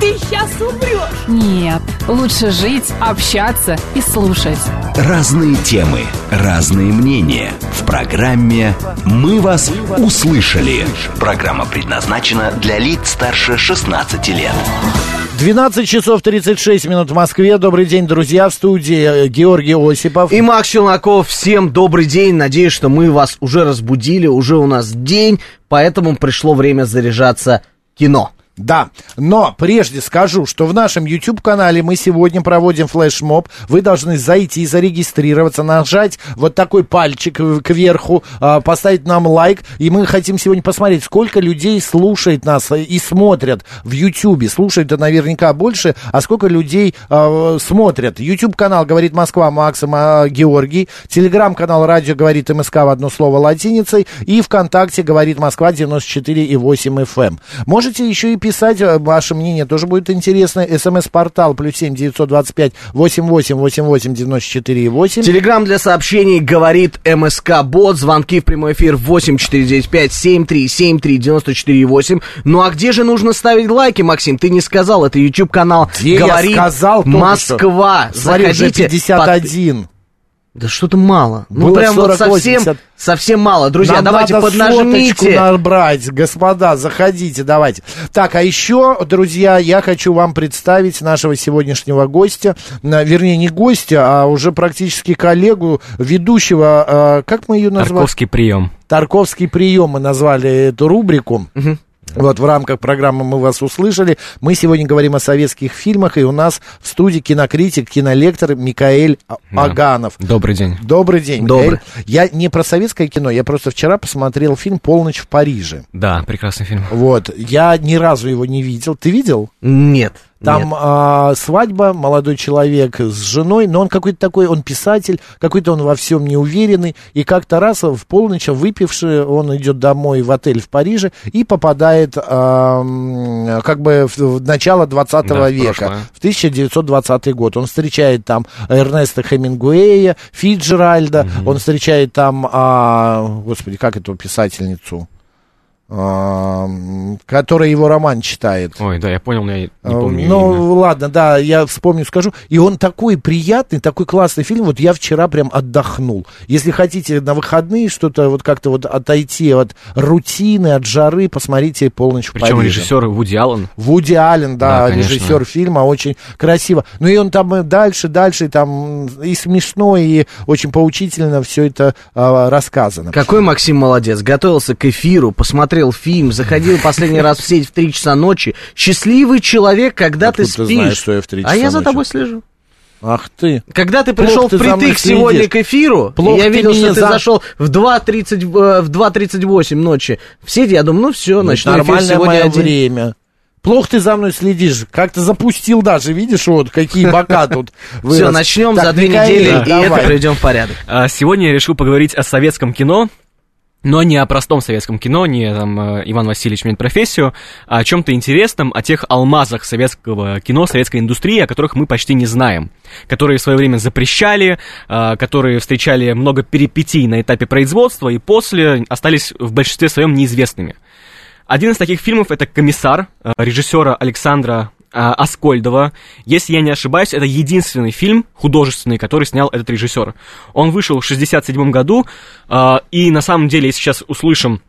ты сейчас умрешь. Нет, лучше жить, общаться и слушать. Разные темы, разные мнения. В программе «Мы вас услышали». Программа предназначена для лиц старше 16 лет. 12 часов 36 минут в Москве. Добрый день, друзья, в студии э, Георгий Осипов. И Макс Челноков, всем добрый день. Надеюсь, что мы вас уже разбудили, уже у нас день, поэтому пришло время заряжаться кино. Да, но прежде скажу, что в нашем YouTube-канале мы сегодня проводим флешмоб. Вы должны зайти и зарегистрироваться, нажать вот такой пальчик кверху, а, поставить нам лайк. И мы хотим сегодня посмотреть, сколько людей слушает нас и смотрят в YouTube. Слушают наверняка больше, а сколько людей э, смотрят. YouTube-канал «Говорит Москва» Максим э, Георгий. Телеграм-канал «Радио говорит МСК» в одно слово латиницей. И ВКонтакте «Говорит Москва» 94,8 FM. Можете еще и писать, э, ваше мнение тоже будет интересно. СМС-портал плюс семь девятьсот двадцать пять восемь восемь восемь восемь девяносто четыре восемь. Телеграмм для сообщений говорит МСК Бот. Звонки в прямой эфир 8495 73 73 94 8. Ну а где же нужно ставить лайки, Максим? Ты не сказал, это YouTube канал Где говорит я сказал Москва. Что? Смотри, уже Заходите. 51. Под- Да что-то мало. Ну Было прям 40, вот совсем, 80. совсем мало. Друзья, Нам давайте надо поднажмите. набрать, господа, заходите, давайте. Так, а еще, друзья, я хочу вам представить нашего сегодняшнего гостя, на- вернее, не гостя, а уже практически коллегу, ведущего, э, как мы ее назвали? Тарковский прием. Тарковский прием мы назвали эту рубрику. Вот в рамках программы мы вас услышали. Мы сегодня говорим о советских фильмах, и у нас в студии кинокритик, кинолектор Микаэль А- Да. Аганов. Добрый день. Добрый день. Добрый. Микаэль. Я не про советское кино, я просто вчера посмотрел фильм «Полночь в Париже». Да, прекрасный фильм. Вот, я ни разу его не видел. Ты видел? Нет. Там а, свадьба, молодой человек с женой, но он какой-то такой, он писатель, какой-то он во всем неуверенный, и как-то раз в полночь, выпивший, он идет домой в отель в Париже и попадает а, как бы в, в начало 20 Да, века, прошлое. в 1920 год. Он встречает там Эрнеста Хемингуэя, Фиджеральда, он встречает там, а, господи, как эту писательницу? М, которая его роман читает. Ой, да, я понял, но я не помню Ну, имя. ладно, да, я вспомню, скажу. И он такой приятный, такой классный фильм. Вот я вчера прям отдохнул. Если хотите на выходные что-то вот как-то вот отойти от рутины, от жары, посмотрите «Полночь в Причем Париже». режиссер Вуди Аллен. Вуди Аллен, да, Да, конечно. режиссер фильма, очень красиво. Ну и он там и дальше, дальше, там и смешно, и очень поучительно все это а, рассказано. Какой Максим молодец. Готовился к эфиру, посмотрел фильм, заходил последний раз в сеть в 3 часа ночи. Счастливый человек, когда Откуда ты ты спишь. знаешь, что я в 3 а часа я за ночи? тобой слежу. Ах ты. Когда ты Плохо пришел ты мной впритык следишь. сегодня к эфиру, Плохо я ты видел, что ты за- зашел в 2.30, э, в 2.38 ночи в сеть, я думаю, ну все, Ну, ночной эфир нормальное сегодня мое один. время. Плохо ты за мной следишь. Как-то запустил даже, видишь, вот какие бока тут Все, начнем Так, за две недели, и давай. это приведем в порядок. А, Сегодня я решил поговорить о советском кино, но не о простом советском кино, не там э, Иван Васильевич меняет профессию, а о чем-то интересном, о тех алмазах советского кино, советской индустрии, о которых мы почти не знаем, которые в свое время запрещали, а, которые встречали много перипетий на этапе производства и после остались в большинстве своем неизвестными. Один из таких фильмов это «Комиссар» э, режиссера Александра Аскольдова. Если я не ошибаюсь, это единственный фильм художественный, который снял этот режиссер. Он вышел в 67 году, э, и на самом деле, если сейчас услышим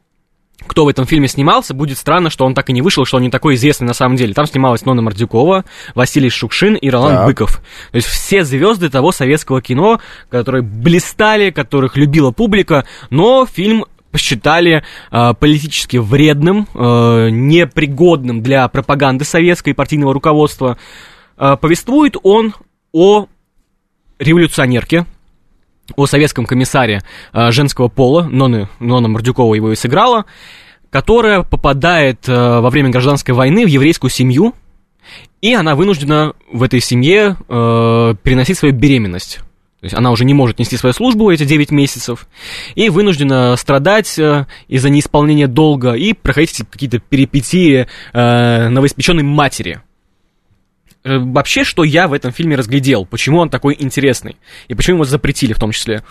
кто в этом фильме снимался, будет странно, что он так и не вышел, что он не такой известный на самом деле. Там снималась Нона Мордюкова, Василий Шукшин и Ролан Так. Быков. То есть все звезды того советского кино, которые блистали, которых любила публика, но фильм посчитали э, политически вредным, э, непригодным для пропаганды советской партийного руководства. Э, повествует он о революционерке, о советском комиссаре э, женского пола, Ноны, Нона Мордюкова его и сыграла, которая попадает э, во время гражданской войны в еврейскую семью, и она вынуждена в этой семье э, переносить свою беременность. Есть она уже не может нести свою службу эти 9 месяцев и вынуждена страдать э, из-за неисполнения долга и проходить какие-то перипетии э, новоиспеченной матери. Э, Вообще, что я в этом фильме разглядел, почему он такой интересный и почему его запретили в том числе.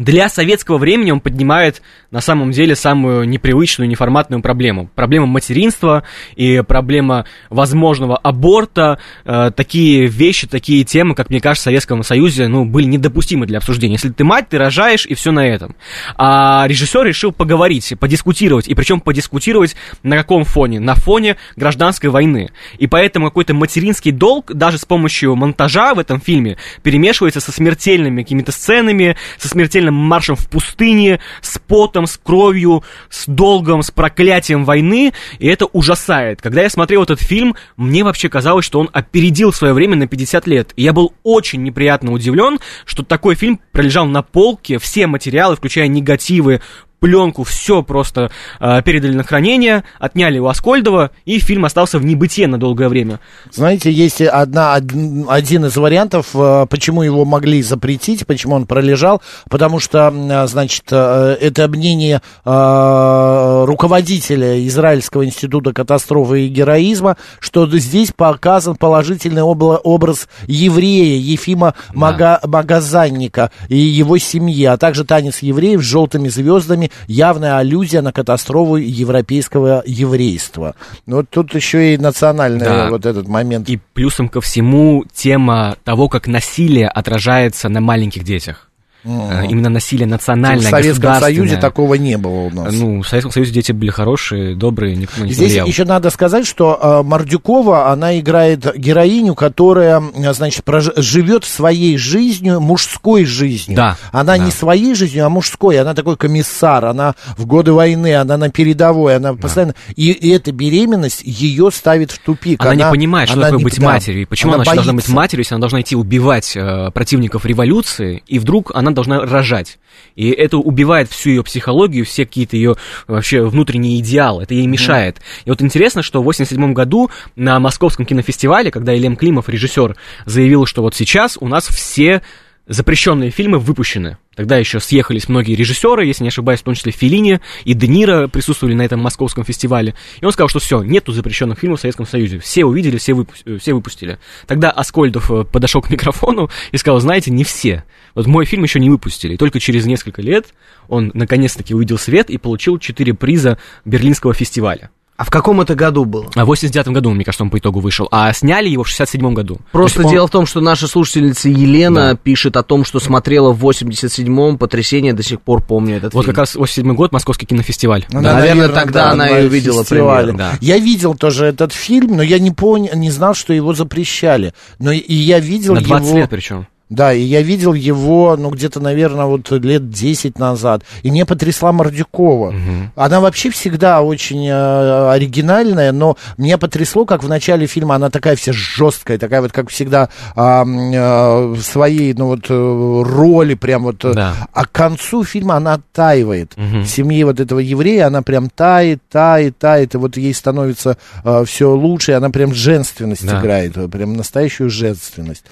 Для советского времени он поднимает на самом деле самую непривычную, неформатную проблему. Проблема материнства и проблема возможного аборта. Э, такие вещи, такие темы, как мне кажется, в Советском Союзе ну, были недопустимы для обсуждения. Если ты мать, ты рожаешь, и все на этом. А режиссер решил поговорить, подискутировать. И причем подискутировать на каком фоне? На фоне гражданской войны. И поэтому какой-то материнский долг даже с помощью монтажа в этом фильме перемешивается со смертельными какими-то сценами, со смертельным маршем в пустыне, с потом, с кровью, с долгом, с проклятием войны, и это ужасает. Когда я смотрел этот фильм, мне вообще казалось, что он опередил свое время на 50 лет. И я был очень неприятно удивлен, что такой фильм пролежал на полке, все материалы, включая негативы, пленку, все просто э, передали на хранение, отняли у Аскольдова, и фильм остался в небытие на долгое время. Знаете, есть одна, один, из вариантов, э, почему его могли запретить, почему он пролежал, потому что, значит, э, это мнение э, руководителя Израильского института катастрофы и героизма, что здесь показан положительный образ еврея Ефима Мага, Магазанника и его семьи, а также танец евреев с желтыми звездами, явная аллюзия на катастрофу европейского еврейства. Ну, Вот тут еще и национальный Да. вот этот момент. И плюсом ко всему тема того, как насилие отражается на маленьких детях. Э, Именно насилие национальное, в Советском. Союзе такого не было у нас. Ну, в Советском Союзе дети были хорошие, добрые, никто не Здесь влиял. еще надо сказать, что э, Мордюкова, она играет героиню, которая, э, значит, прож- живет своей жизнью, мужской жизнью. Да, Она да. не своей жизнью, а мужской. Она такой комиссар, она в годы войны, она на передовой, она постоянно... И, и эта беременность ее ставит в тупик. Она, не понимает, что она такое не- быть да, матерью. И почему она, вообще должна быть матерью, если она должна идти убивать э, противников революции, и вдруг она должна рожать. И это убивает всю ее психологию, все какие-то ее вообще внутренние идеалы. Это ей мешает. И вот интересно, что в 87 году на Московском кинофестивале, когда Елем Климов, режиссер, заявил, что вот сейчас у нас все запрещенные фильмы выпущены. Тогда еще съехались многие режиссеры, если не ошибаюсь, в том числе Феллини и Де присутствовали на этом московском фестивале. И он сказал, что все, нету запрещенных фильмов в Советском Союзе. Все увидели, все, выпу- э, все выпустили. Тогда Аскольдов э, подошел к микрофону и сказал, знаете, не все. Вот мой фильм еще не выпустили. И только через несколько лет он наконец-таки увидел свет и получил четыре приза Берлинского фестиваля. А в каком это году было? А в 89 году, мне кажется, он по итогу вышел. А сняли его в 67 году. Просто То есть, дело в том, что наша слушательница Елена Да. пишет о том, что смотрела в 87-м «Потрясение», до сих пор помню этот Вот фильм. как раз 87 год, Московский кинофестиваль. Ну, Да, наверное, наверное, тогда да, она на и увидела премьеру. Да. Я видел тоже этот фильм, но я не понял, не знал, что его запрещали. Но и я видел На 20 его... лет причем. Да, и я видел его, ну, где-то, наверное, вот лет 10 назад. И мне потрясла Мордюкова. Она вообще всегда очень э, оригинальная, но меня потрясло, как в начале фильма она такая вся жесткая, такая вот, как всегда, а, э, в своей, ну, вот, э, роли прям вот. э, Да. А к концу фильма она оттаивает. В семье вот этого еврея она прям тает, тает, тает, и вот ей становится все лучше, и она прям женственность Да. играет, э, прям настоящую женственность.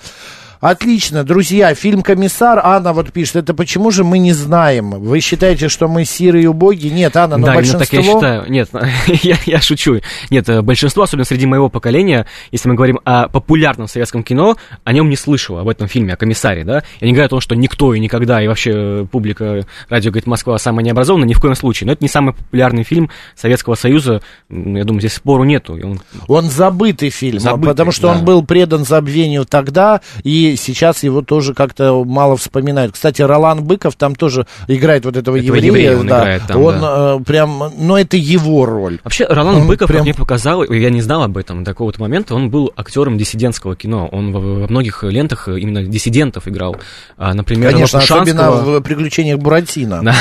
Отлично, друзья, фильм «Комиссар». Анна вот пишет, это почему же мы не знаем? Вы считаете, что мы сирые и убогие? Нет, Анна, но да, большинство... так я считаю. Нет, я, я шучу. Нет, э, большинство, особенно среди моего поколения, если мы говорим о популярном советском кино, о нем не слышало, об этом фильме, о комиссаре, да? Я не говорю о том, что никто и никогда, и вообще э, публика радио говорит Москва самая необразованная, ни в коем случае. Но это не самый популярный фильм Советского Союза. Я думаю, здесь спору нету. Он- Он забытый фильм, Забытый, потому что да. он был предан забвению тогда, и сейчас его тоже как-то мало вспоминают. Кстати, Ролан Быков там тоже играет вот этого, Этого еврея. еврея он да. играет там, Он да. э, прям, но это его роль. Вообще, Ролан Он Быков, прям- мне показал, я не знал об этом до какого-то момента, он был актером диссидентского кино. Он во, во многих лентах именно диссидентов играл. А, Например, Конечно, особенно в приключениях Буратино. Да.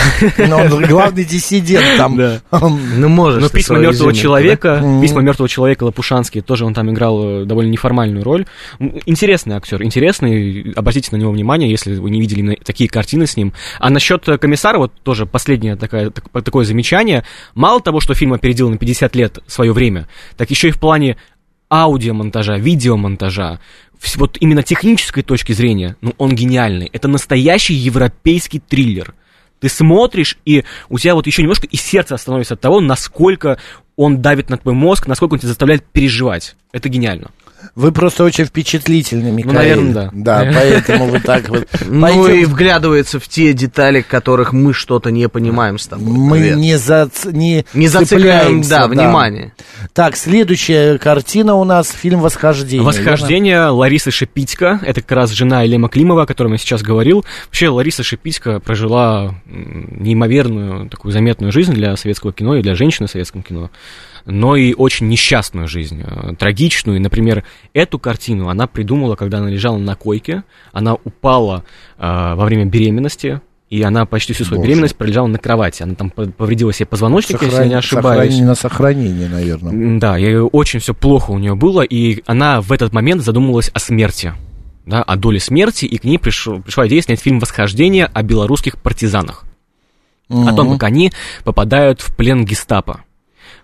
Но он главный диссидент там. Да. Ну, можешь Но ты письма мертвого человека, Мгм. письма мертвого человека Лопушанский, тоже он там играл э, довольно неформальную роль. Интересный актер, интересный. Обратите на него внимание, если вы не видели такие картины с ним. А насчет э, комиссара, вот тоже последнее такое, так- такое замечание. Мало того, что фильм опередил на 50 лет свое время, так еще и в плане аудиомонтажа, видеомонтажа. вот именно технической точки зрения, ну, он гениальный. Это настоящий европейский триллер. Ты смотришь, и у тебя вот еще немножко и сердце остановится от того, насколько он давит на твой мозг, насколько он тебя заставляет переживать. Это гениально. Вы просто очень впечатлительны, Михаил. наверное, да. Да, поэтому вы так вот... Ну и вглядывается в те детали, которых мы что-то не понимаем с тобой. Мы не, зац... не, Не цепляемся, да, внимание. Так, следующая картина у нас фильм «Восхождение». Восхождение Ларисы Шипитько, это как раз жена Елема Климова, о котором я сейчас говорил. Вообще Лариса Шипитько прожила неимоверную, такую заметную жизнь для советского кино и для женщины в советском кино, но и очень несчастную жизнь, э, трагичную. И, например, эту картину она придумала, когда она лежала на койке, она упала э, во время беременности, и она почти всю свою Боже. беременность пролежала на кровати. Она там по- повредила себе позвоночник, если я не ошибаюсь. сохранение на сохранение, наверное. Да, и очень все плохо у нее было, и она в этот момент задумалась о смерти, да, о доле смерти, и к ней пришел, пришла идея снять фильм «Восхождение» о белорусских партизанах, о том, как они попадают в плен гестапо.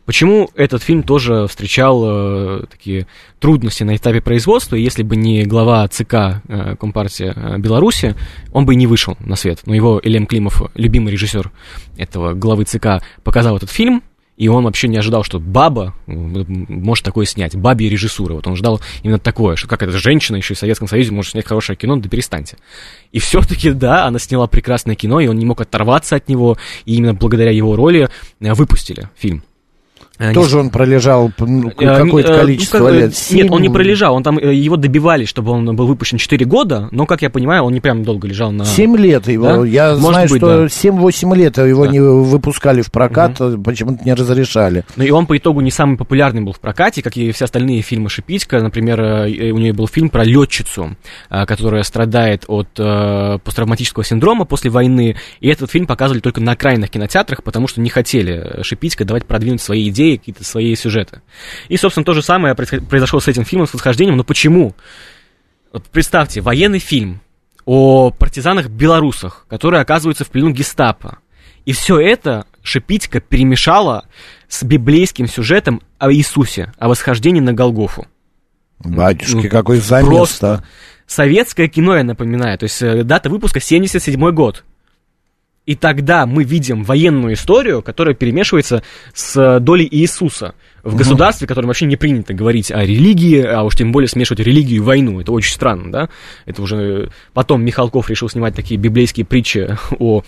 Почему этот фильм тоже встречал э, такие трудности на этапе производства? Если бы не глава ЦК э, Компартии э, Беларуси, он бы и не вышел на свет. Но его Элем Климов, любимый режиссер этого главы ЦК, показал этот фильм, и он вообще не ожидал, что баба может такое снять, бабе режиссура. Вот он ждал именно такое, что как эта женщина еще и в Советском Союзе может снять хорошее кино, да перестаньте. И все-таки, да, она сняла прекрасное кино, и он не мог оторваться от него, и именно благодаря его роли э, выпустили фильм. Э, не Тоже он пролежал ну, Э, какое-то э, ну, количество как бы, лет. Нет, он не пролежал, он там э, его добивали, чтобы он был выпущен 4 года, но, как я понимаю, он не прям долго лежал на... Семь лет его. Да? Я Может знаю, быть, что да. 7-8 лет его Да. не выпускали в прокат, почему-то не разрешали. Ну и он по итогу не самый популярный был в прокате, как и все остальные фильмы Шипитько. Например, э, у нее был фильм про летчицу, э, которая страдает от э, посттравматического синдрома после войны. И этот фильм показывали только на окраинных кинотеатрах, потому что не хотели Шипитько давать продвинуть свои идеи, какие-то свои сюжеты. И, собственно, то же самое произошло с этим фильмом, с восхождением. Но почему? Вот представьте, военный фильм о партизанах-белорусах, которые оказываются в плену гестапо. И все это Шипитько перемешала с библейским сюжетом о Иисусе, о восхождении на Голгофу. Батюшки, Ну, какой замес Просто советское кино, я напоминаю, то есть э, дата выпуска 77 год. И тогда мы видим военную историю, которая перемешивается с э, долей Иисуса в государстве, в котором вообще не принято говорить о религии, а уж тем более смешивать религию и войну. Это очень странно, да? Это уже э, потом Михалков решил снимать такие библейские притчи о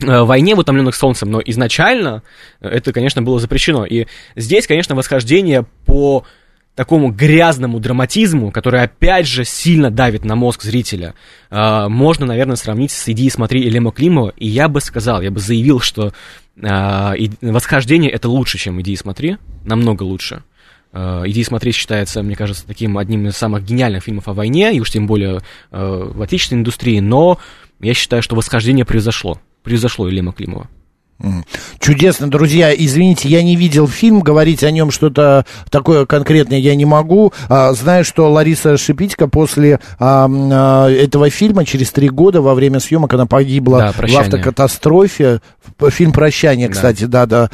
э, войне в утомленных солнцем, но изначально это, конечно, было запрещено. И здесь, конечно, восхождение по такому грязному драматизму, который, опять же, сильно давит на мозг зрителя, э, можно, наверное, сравнить с идеей «Смотри» Элема Климова, и я бы сказал, я бы заявил, что э, и- «Восхождение» — это лучше, чем «Иди и смотри», намного лучше. Э, «Иди и смотри» считается, мне кажется, таким одним из самых гениальных фильмов о войне, и уж тем более э, в отечественной индустрии, но я считаю, что «Восхождение» превзошло, превзошло Елема Климова. Чудесно, друзья. Извините, я не видел фильм, говорить о нем что-то такое конкретное я не могу. А, знаю, что Лариса Шипитько после а, а, этого фильма через три года во время съемок она погибла Да, в автокатастрофе. Фильм «Прощание», кстати, да-да.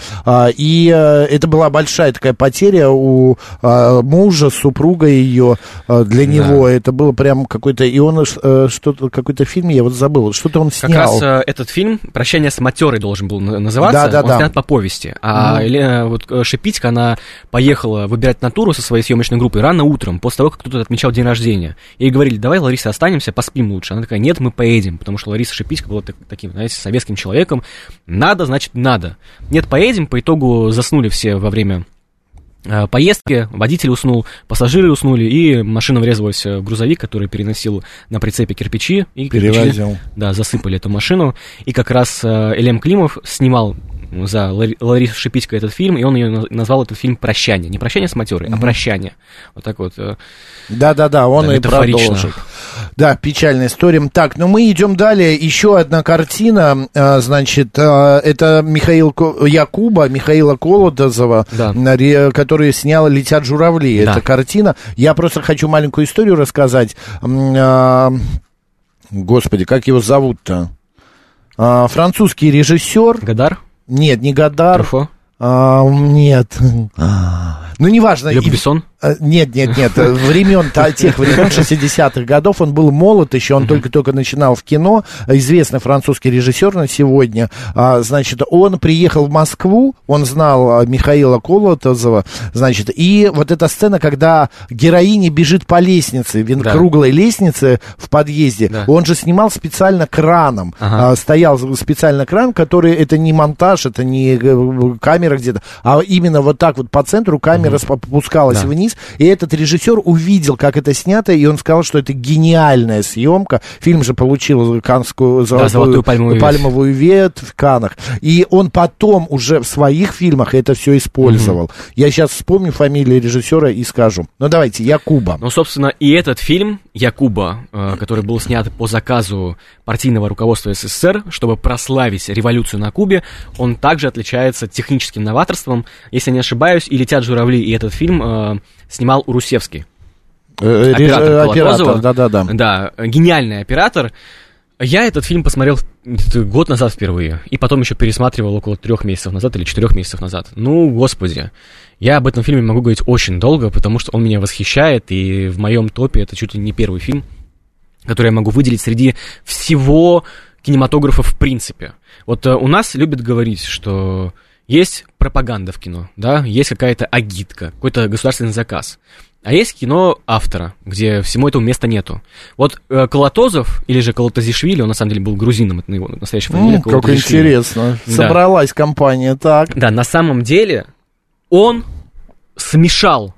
И а, это была большая такая потеря у мужа, супруга ее. для Да. него это было прям какой-то... И он э, что-то, какой-то фильм, я вот забыл, что-то он Как снял. раз э, этот фильм «Прощание с матерой» должен был называться. Да, да, Он да. снят по повести. А Елена, вот э, Шипитько, она поехала выбирать натуру со своей съемочной группой рано утром, после того, как кто-то отмечал день рождения. Ей говорили, давай, Лариса, останемся, поспим лучше. Она такая, нет, мы поедем, потому что Лариса Шипитько была так- таким, знаете, советским человеком. Надо, значит, надо. Нет, поедем. По итогу заснули все во время поездки, водитель уснул, пассажиры уснули, и машина врезалась в грузовик, который переносил на прицепе кирпичи. И кирпичи, Перевозил. да, засыпали эту машину. И как раз э, Элем Климов снимал за Лари- Ларису Шипитько этот фильм, и он ее назвал этот фильм «Прощание». Не «Прощание с матерой», а «Прощание». Вот так вот. э, Да-да-да, он Да, и продолжит. Да, печальная история. Так, ну мы идем далее. Еще одна картина, а, значит, а, это Михаил Якуба, Михаила Колодозова, Да. который снял «Летят журавли». Да. Это картина. Я просто хочу маленькую историю рассказать. Господи, как его зовут-то? А, Французский режиссер. Гадар? Нет, не Гадар. Труфо? А, нет. Ну, неважно. Люк Бессон? Э, Нет, нет, нет, э, времен, тех времен, 60-х годов, он был молод еще, он только-только начинал в кино, известный французский режиссер на сегодня, А, значит, он приехал в Москву, он знал а, Михаила Колотозова, значит, и вот эта сцена, когда героиня бежит по лестнице, вин- Да. круглой лестнице в подъезде, Да. он же снимал специально краном, Ага. А, стоял специально кран, который, это не монтаж, это не э, камера где-то, а именно вот так вот по центру камера спо- спускалась Да. вниз, и этот режиссер увидел, как это снято, и он сказал, что это гениальная съемка. Фильм же получил канскую золотую, золотую пальмовую ветвь. пальмовую ветвь в Канах. И он потом уже в своих фильмах это все использовал. Я сейчас вспомню фамилию режиссера и скажу. Ну давайте, Якуба. Ну, собственно, и этот фильм Якуба, э, который был снят по заказу партийного руководства СССР, чтобы прославить революцию на Кубе, он также отличается техническим новаторством. Если не ошибаюсь, и «Летят журавли», и этот фильм э, снимал Урусевский. Э, оператор э, оператор, да-да-да. Да, э, гениальный оператор. Я этот фильм посмотрел год назад впервые, и потом еще пересматривал около трех месяцев назад или четырех месяцев назад. Ну, господи, я об этом фильме могу говорить очень долго, потому что он меня восхищает, и в моем топе это чуть ли не первый фильм, который я могу выделить среди всего кинематографа в принципе. Вот э, у нас любят говорить, что есть пропаганда в кино, да, есть какая-то агитка, какой-то государственный заказ. А есть кино автора, где всему этому места нету. Вот э, Колотозов, или же Колотозишвили, он на самом деле был грузином, это его настоящая фамилия. М, как интересно. Да. Собралась компания, так. Да, на самом деле он смешал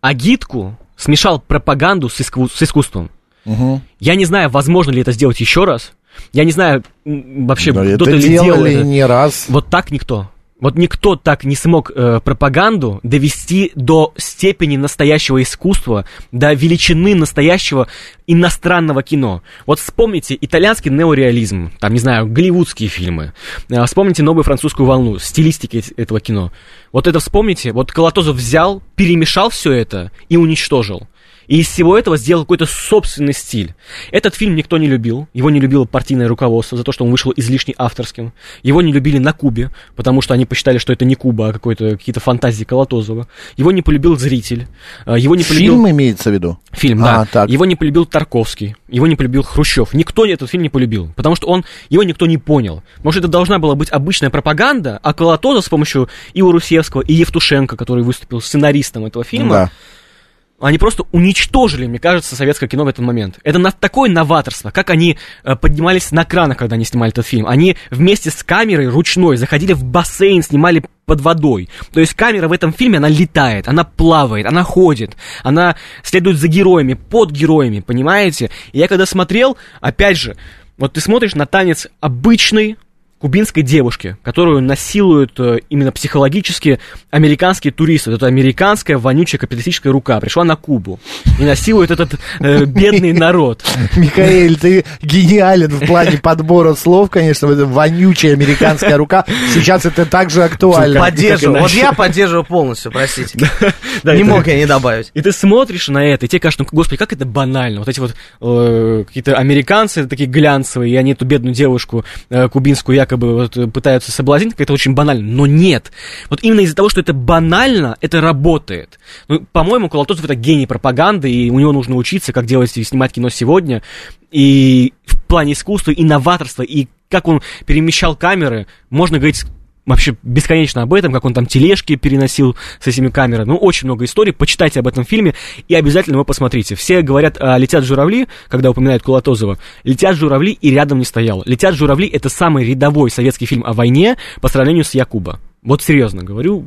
агитку, смешал пропаганду с, иску- с искусством. Мгм. Я не знаю, возможно ли это сделать еще раз. Я не знаю вообще, Да, кто-то это ли делал это. не раз. Вот так никто. Вот никто так не смог э, пропаганду довести до степени настоящего искусства, до величины настоящего иностранного кино. Вот вспомните итальянский неореализм, там, не знаю, голливудские фильмы. Э, вспомните новую французскую волну, стилистики эт- этого кино. Вот это вспомните. Вот Колотозов взял, перемешал все это и уничтожил. И из всего этого сделал какой-то собственный стиль. Этот фильм никто не любил. Его не любило партийное руководство за то, что он вышел излишне авторским. Его не любили на Кубе, потому что они посчитали, что это не Куба, а какой-то, какие-то фантазии Колотозова. Его не полюбил зритель. А, Его не полюбил... Фильм имеется в виду? Фильм, А, да. так. Его не полюбил Тарковский, его не полюбил Хрущев. Никто этот фильм не полюбил, потому что он, его никто не понял. Может, это должна была быть обычная пропаганда, а Колотозов с помощью и Урусевского, и Евтушенко, который выступил сценаристом этого фильма, Да. Они просто уничтожили, мне кажется, советское кино в этот момент. Это на, такое новаторство, как они э, поднимались на кранах, когда они снимали этот фильм. Они вместе с камерой ручной заходили в бассейн, снимали под водой. То есть камера в этом фильме, она летает, она плавает, она ходит, она следует за героями, под героями, понимаете? И я когда смотрел, опять же, вот ты смотришь на танец обычный, кубинской девушки, которую насилуют э, именно психологически американские туристы. Вот эта американская вонючая капиталистическая рука пришла на Кубу и насилует этот э, бедный народ. Михаил, ты гениален в плане подбора слов, конечно, вонючая американская рука. Сейчас это также актуально. Поддерживаю. Вот я поддерживаю полностью, простите. Не это- мог я не добавить. И ты смотришь на это, и тебе кажется, ну, господи, как это банально. Вот эти вот э, какие-то американцы такие глянцевые, и они эту бедную девушку э, кубинскую якобы вот, э, пытаются соблазнить, как это очень банально. Но нет. Вот именно из-за того, что это банально, это работает. Ну, по-моему, Колотозов это гений пропаганды, и у него нужно учиться, как делать и снимать кино сегодня. И в плане искусства, и новаторства, и как он перемещал камеры, можно говорить вообще бесконечно об этом, как он там тележки переносил с этими камерами. Ну, очень много историй. Почитайте об этом фильме и обязательно его посмотрите. Все говорят, а, летят журавли, когда упоминают Кулатозова. Летят журавли и рядом не стоял. Летят журавли это самый рядовой советский фильм о войне по сравнению с Якуба. Вот серьезно говорю,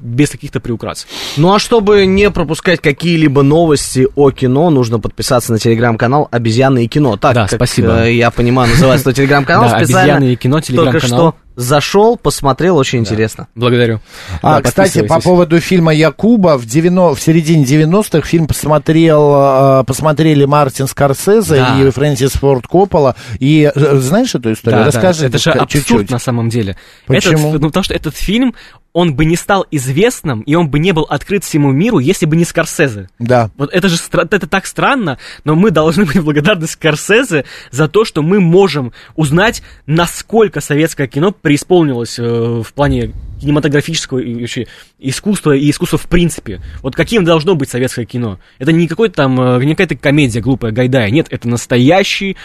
без каких-то приукрасов. Ну а чтобы не пропускать какие-либо новости о кино, нужно подписаться на телеграм-канал «Обезьяны и кино». Так, Да, как, спасибо. э, я понимаю, называется телеграм-канал специально. «Обезьяны и кино», Только телеграм-канал. что зашел, посмотрел, очень интересно. Благодарю. А, Да, кстати, по поводу фильма Якуба, в, 90, в середине 90-х фильм посмотрел, э, посмотрели Мартин Скорсезе Да. и Фрэнсис Форд Коппола. И э, знаешь эту историю? Да, да, Расскажи это же ка- абсурд чуть-чуть. на самом деле. Почему? Этот, ну, потому что этот фильм, он бы не стал известным, и он бы не был открыт всему миру, если бы не Скорсезе. Да. Вот это же это так странно, но мы должны быть благодарны Скорсезе за то, что мы можем узнать, насколько советское кино преисполнилось э, в плане кинематографического и вообще искусства и искусства в принципе. Вот каким должно быть советское кино? Это не какой-то там, э, не какая-то комедия глупая, гайдая. Нет, это настоящий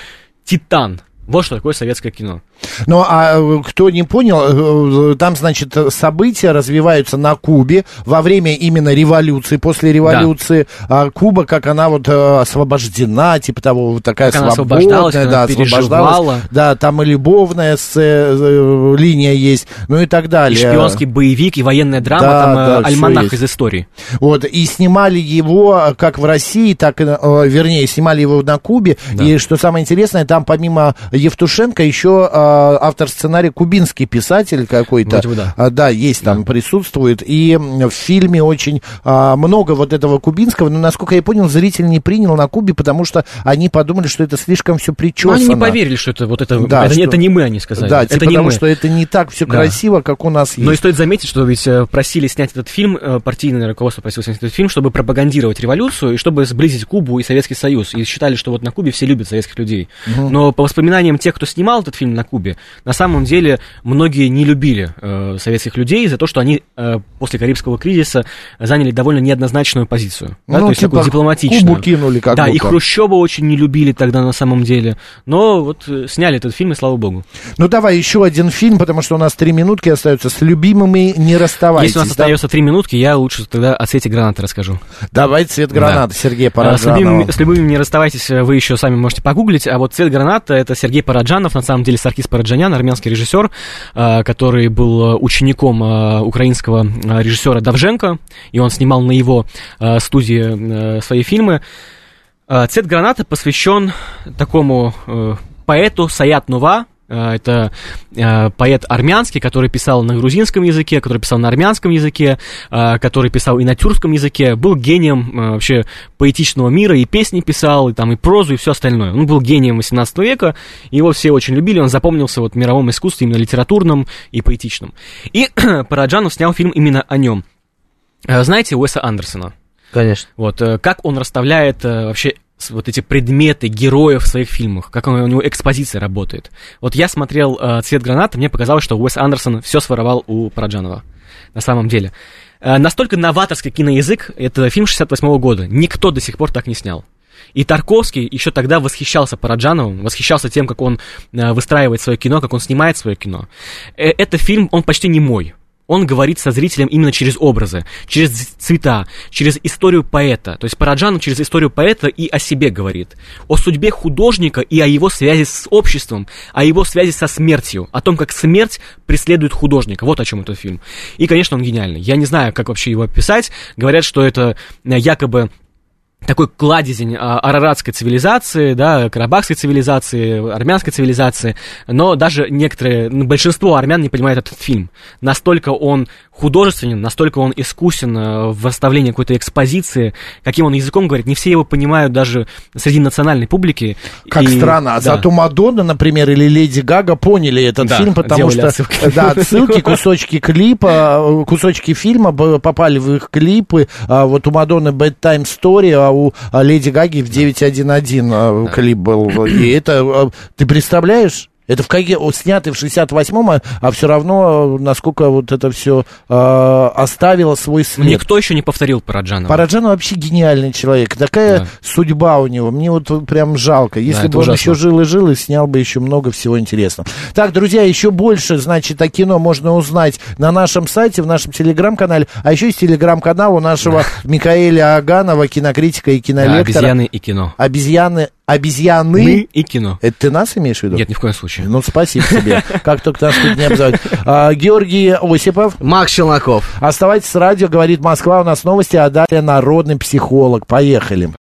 титан. Вот что такое советское кино. Ну, а э, кто не понял, э, там, значит, события развиваются на Кубе во время именно революции, после революции. А Куба, как она вот э, освобождена, типа того, вот такая Как она свободная, освобождалась, как да, она освобождалась. Да, там и любовная с, э, линия есть, ну и так И далее. шпионский боевик, и военная драма, Да, там да, э, альманах из истории. Вот, и снимали его э, как в России, так и, э, вернее, снимали его на Кубе. И что самое интересное, там помимо Евтушенко еще э, автор сценария кубинский писатель какой-то. Да. А, да, есть там, присутствует. И в фильме очень а, много вот этого кубинского. Но, насколько я понял, зритель не принял на Кубе, потому что они подумали, что это слишком все Но причесано. они не поверили, что это вот это, Да, это, не- что- это не мы, они сказали. Да, это типа не потому мы. что это не так все Да. красиво, как у нас есть. Но и стоит заметить, что ведь э, просили снять этот фильм, э, партийное руководство просило снять этот фильм, чтобы пропагандировать революцию и чтобы сблизить Кубу и Советский Союз. И считали, что вот на Кубе все любят советских людей. Но по воспоминаниям тех, кто снимал этот фильм на Кубе, на самом деле многие не любили э, советских людей за то, что они э, после Карибского кризиса заняли довольно неоднозначную позицию. да, Ну, то есть типа, такую дипломатичную. Кубу кинули как Да, и будто. Хрущева очень не любили тогда на самом деле. Но вот э, сняли этот фильм, и слава богу. Ну давай еще один фильм, потому что у нас три минутки остаются. С любимыми не расставайтесь. Если у нас да? остается три минутки, я лучше тогда о цвете гранаты расскажу. Давай цвет граната, Сергей А, С Параджанов. любимыми, с любимыми не расставайтесь, э, вы еще сами можете погуглить. А вот «Цвет граната» — это Сергей Параджанов, на самом деле Саркис Параджанян, армянский режиссер, э, который был э, учеником э, украинского режиссера Давженко, и он снимал на его студии свои фильмы. «Цвет граната» посвящен такому поэту Саят Нува, Это э, поэт армянский, который писал на грузинском языке, который писал на армянском языке, э, который писал и на тюркском языке, был гением вообще поэтичного мира, и песни писал, и там и прозу, и все остальное. Он был гением 18 века, его все очень любили, он запомнился вот в мировом искусстве, именно литературном и поэтичном. И Параджанов снял фильм именно о нем. Знаете Уэса Андерсона? Конечно. Вот, э, как он расставляет э, вообще вот эти предметы героев в своих фильмах, как он- у него экспозиция работает. Вот я смотрел э, «Цвет граната», мне показалось, что Уэс Андерсон все своровал у Параджанова, на самом деле. Э, настолько новаторский киноязык, это фильм 68 года, никто до сих пор так не снял. И Тарковский еще тогда восхищался Параджановым, восхищался тем, как он э, выстраивает свое кино, как он снимает свое кино. Э, это фильм, он почти не мой. Он говорит со зрителем именно через образы, через цвета, через историю поэта. То есть Параджанов через историю поэта и о себе говорит. О судьбе художника и о его связи с обществом, о его связи со смертью, о том, как смерть преследует художника. Вот о чем этот фильм. И, конечно, он гениальный. Я не знаю, как вообще его описать. Говорят, что это э, якобы такой кладезень а, араратской цивилизации, да, карабахской цивилизации, армянской цивилизации, но даже некоторые, ну, большинство армян не понимают этот фильм. Настолько он художественен, настолько он искусен э, в расставлении какой-то экспозиции, каким он языком говорит, не все его понимают даже среди национальной публики. Как И- странно. А да. Зато Мадонна, например, или Леди Гага поняли этот Да, фильм, потому что отсылки. да, отсылки, кусочки клипа, э, кусочки фильма попали в их клипы. А Вот у Мадонны Bedtime Story, а у а, Леди Гаги в 911 э, клип был. И это, э, ты представляешь? Это в какие, о, снятый в 68-м, а, а все равно, э, насколько вот это все оставило свой след. Никто еще не повторил Параджанова. Параджан вообще гениальный человек. Такая Да. судьба у него. Мне вот прям жалко. Если это бы он ужасно. еще жил и жил, и снял бы еще много всего интересного. Так, друзья, еще больше, значит, о кино можно узнать на нашем сайте, в нашем телеграм-канале. А еще есть телеграм-канал у нашего Микаэля Аганова, кинокритика и Да, кинолектора. обезьяны и кино. Обезьяны. Обезьяны. Мы и кино. Это ты нас имеешь в виду? Нет, ни в коем случае. Ну, спасибо тебе. Как только нас тут не обзывают. А, Георгий Осипов. Макс Челноков. Оставайтесь с радио, говорит Москва. У нас новости, а далее народный психолог. Поехали.